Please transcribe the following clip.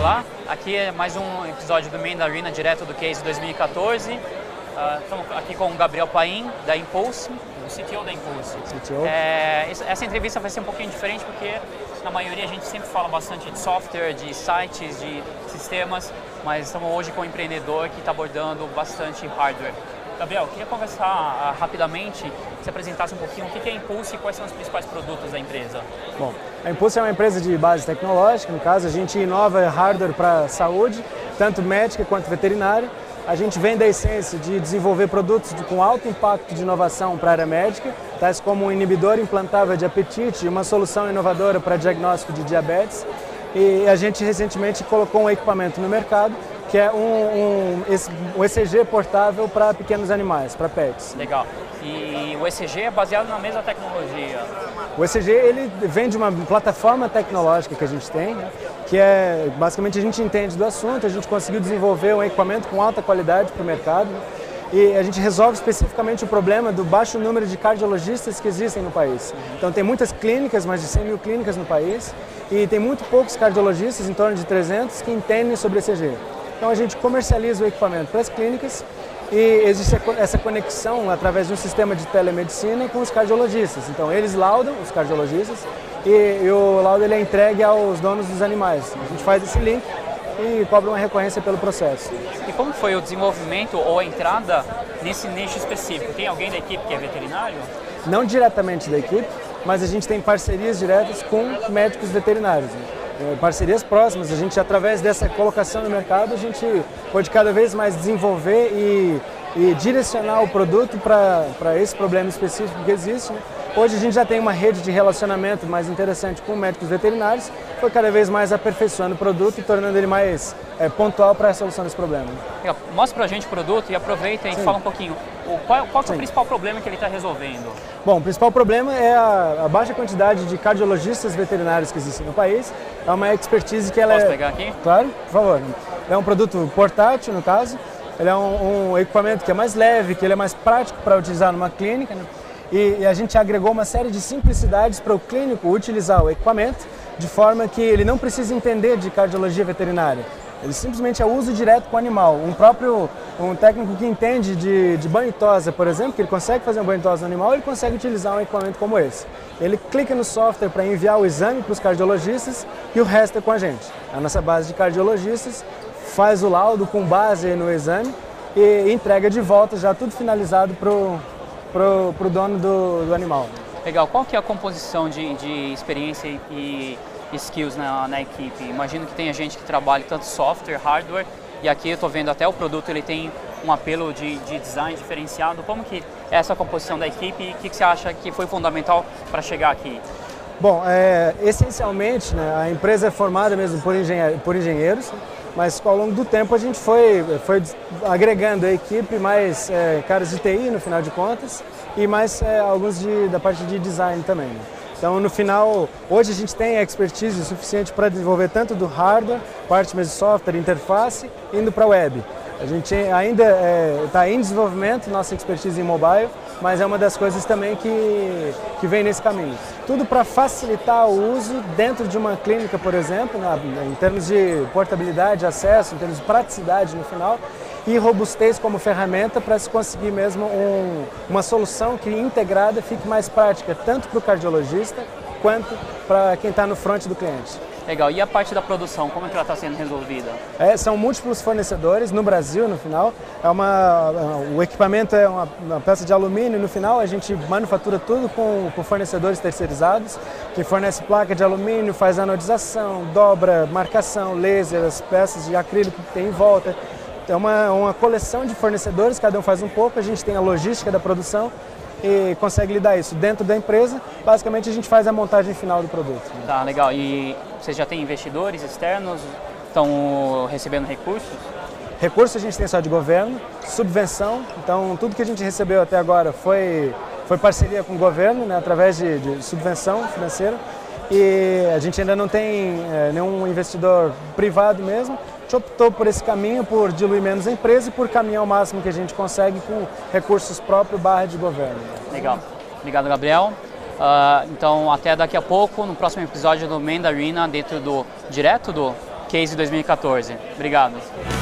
Olá, aqui é mais um episódio do Main da Arena, direto do Case 2014. estamos aqui com o Gabriel Paim, da Impulse, o CTO da Impulse. CTO. É, essa entrevista vai ser um pouquinho diferente porque na maioria a gente sempre fala bastante de software, de sites, de sistemas, mas estamos hoje com um empreendedor que está abordando bastante hardware. Gabriel, queria conversar ah, rapidamente, se apresentasse um pouquinho o que é a Impulse e quais são os principais produtos da empresa. Bom, a Impulse é uma empresa de base tecnológica, no caso a gente inova hardware para saúde, tanto médica quanto veterinária. A gente vem da essência de desenvolver produtos com alto impacto de inovação para a área médica, tais como um inibidor implantável de apetite uma solução inovadora para diagnóstico de diabetes. E a gente recentemente colocou um equipamento no mercado que é um, um, um ECG portável para pequenos animais, para pets. Legal. E o ECG é baseado na mesma tecnologia? O ECG ele vem de uma plataforma tecnológica que a gente tem, né? que é basicamente a gente entende do assunto, a gente conseguiu desenvolver um equipamento com alta qualidade para o mercado e a gente resolve especificamente o problema do baixo número de cardiologistas que existem no país. Então tem muitas clínicas, mais de 100 mil clínicas no país e tem muito poucos cardiologistas, em torno de 300, que entendem sobre ECG. Então a gente comercializa o equipamento para as clínicas e existe essa conexão através de um sistema de telemedicina com os cardiologistas. Então eles laudam, os cardiologistas, e, e o laudo ele é entregue aos donos dos animais. A gente faz esse link e cobra uma recorrência pelo processo. E como foi o desenvolvimento ou a entrada nesse nicho específico? Tem alguém da equipe que é veterinário? Não diretamente da equipe, mas a gente tem parcerias diretas com médicos veterinários. Né? É, parcerias próximas. A gente, através dessa colocação no mercado, a gente pode cada vez mais desenvolver e, e direcionar o produto para esse problema específico que existe. Né? Hoje a gente já tem uma rede de relacionamento mais interessante com médicos veterinários, foi cada vez mais aperfeiçoando o produto e tornando ele mais é, pontual para a solução desse problema. Mostra para a gente o produto e aproveita e Sim. fala um pouquinho. O, qual, qual é o principal problema que ele está resolvendo? Bom, o principal problema é a, a, baixa quantidade de cardiologistas veterinários que existem no país. É uma expertise que ela Posso é... pegar aqui? Claro, por favor. É um produto portátil, no caso. Ele é um, um equipamento que é mais leve, que ele é mais prático para utilizar numa clínica. E, a gente agregou uma série de simplicidades para o clínico utilizar o equipamento de forma que ele não precisa entender de cardiologia veterinária. Ele simplesmente é uso direto com o animal. Um próprio um técnico que entende de, de banho tosa, por exemplo, que ele consegue fazer um banho tosa no animal, ele consegue utilizar um equipamento como esse. Ele clica no software para enviar o exame para os cardiologistas e o resto é com a gente. A nossa base de cardiologistas faz o laudo com base no exame e entrega de volta já tudo finalizado para o para o dono do, do, animal. Legal. Qual que é a composição de, de experiência e skills na, na, equipe? Imagino que tenha gente que trabalhe tanto software, hardware, e aqui eu estou vendo até o produto ele tem um apelo de, de, design diferenciado. Como que é essa composição da equipe e o que, que você acha que foi fundamental para chegar aqui? Bom, é, essencialmente né, a empresa é formada mesmo por, engenhe por engenheiros, mas ao longo do tempo a gente foi, foi agregando a equipe mais é, caras de TI no final de contas e mais é, alguns de, da parte de design também. Né? Então no final, hoje a gente tem expertise suficiente para desenvolver tanto do hardware, parte mesmo de software, interface, indo para a web. A gente ainda está é, em desenvolvimento, nossa expertise em mobile, mas é uma das coisas também que, que vem nesse caminho. Tudo para facilitar o uso dentro de uma clínica, por exemplo, na, em termos de portabilidade, acesso, em termos de praticidade no final, e robustez como ferramenta para se conseguir mesmo um, uma solução que integrada fique mais prática, tanto para o cardiologista quanto para quem está no front do cliente. Legal. E a parte da produção, como é que ela está sendo resolvida? É, são múltiplos fornecedores no Brasil, no final. É uma, o equipamento é uma, uma peça de alumínio. No final, a gente manufatura tudo com, com fornecedores terceirizados, que fornece placa de alumínio, faz anodização, dobra, marcação, laser, as peças de acrílico que tem em volta. É uma, uma coleção de fornecedores, cada um faz um pouco. A gente tem a logística da produção e consegue lidar isso dentro da empresa. Basicamente a gente faz a montagem final do produto. Tá, legal. E vocês já têm investidores externos? Estão recebendo recursos? Recursos a gente tem só de governo, subvenção, então tudo que a gente recebeu até agora foi, foi parceria com o governo, né, através de, de subvenção financeira. E a gente ainda não tem é, nenhum investidor privado mesmo, gente optou por esse caminho, por diluir menos a empresa e por caminhar o máximo que a gente consegue com recursos próprios barra de governo. Legal. Obrigado, Gabriel. Uh, então, até daqui a pouco, no próximo episódio do Arena, dentro do direto do Case 2014. Obrigado.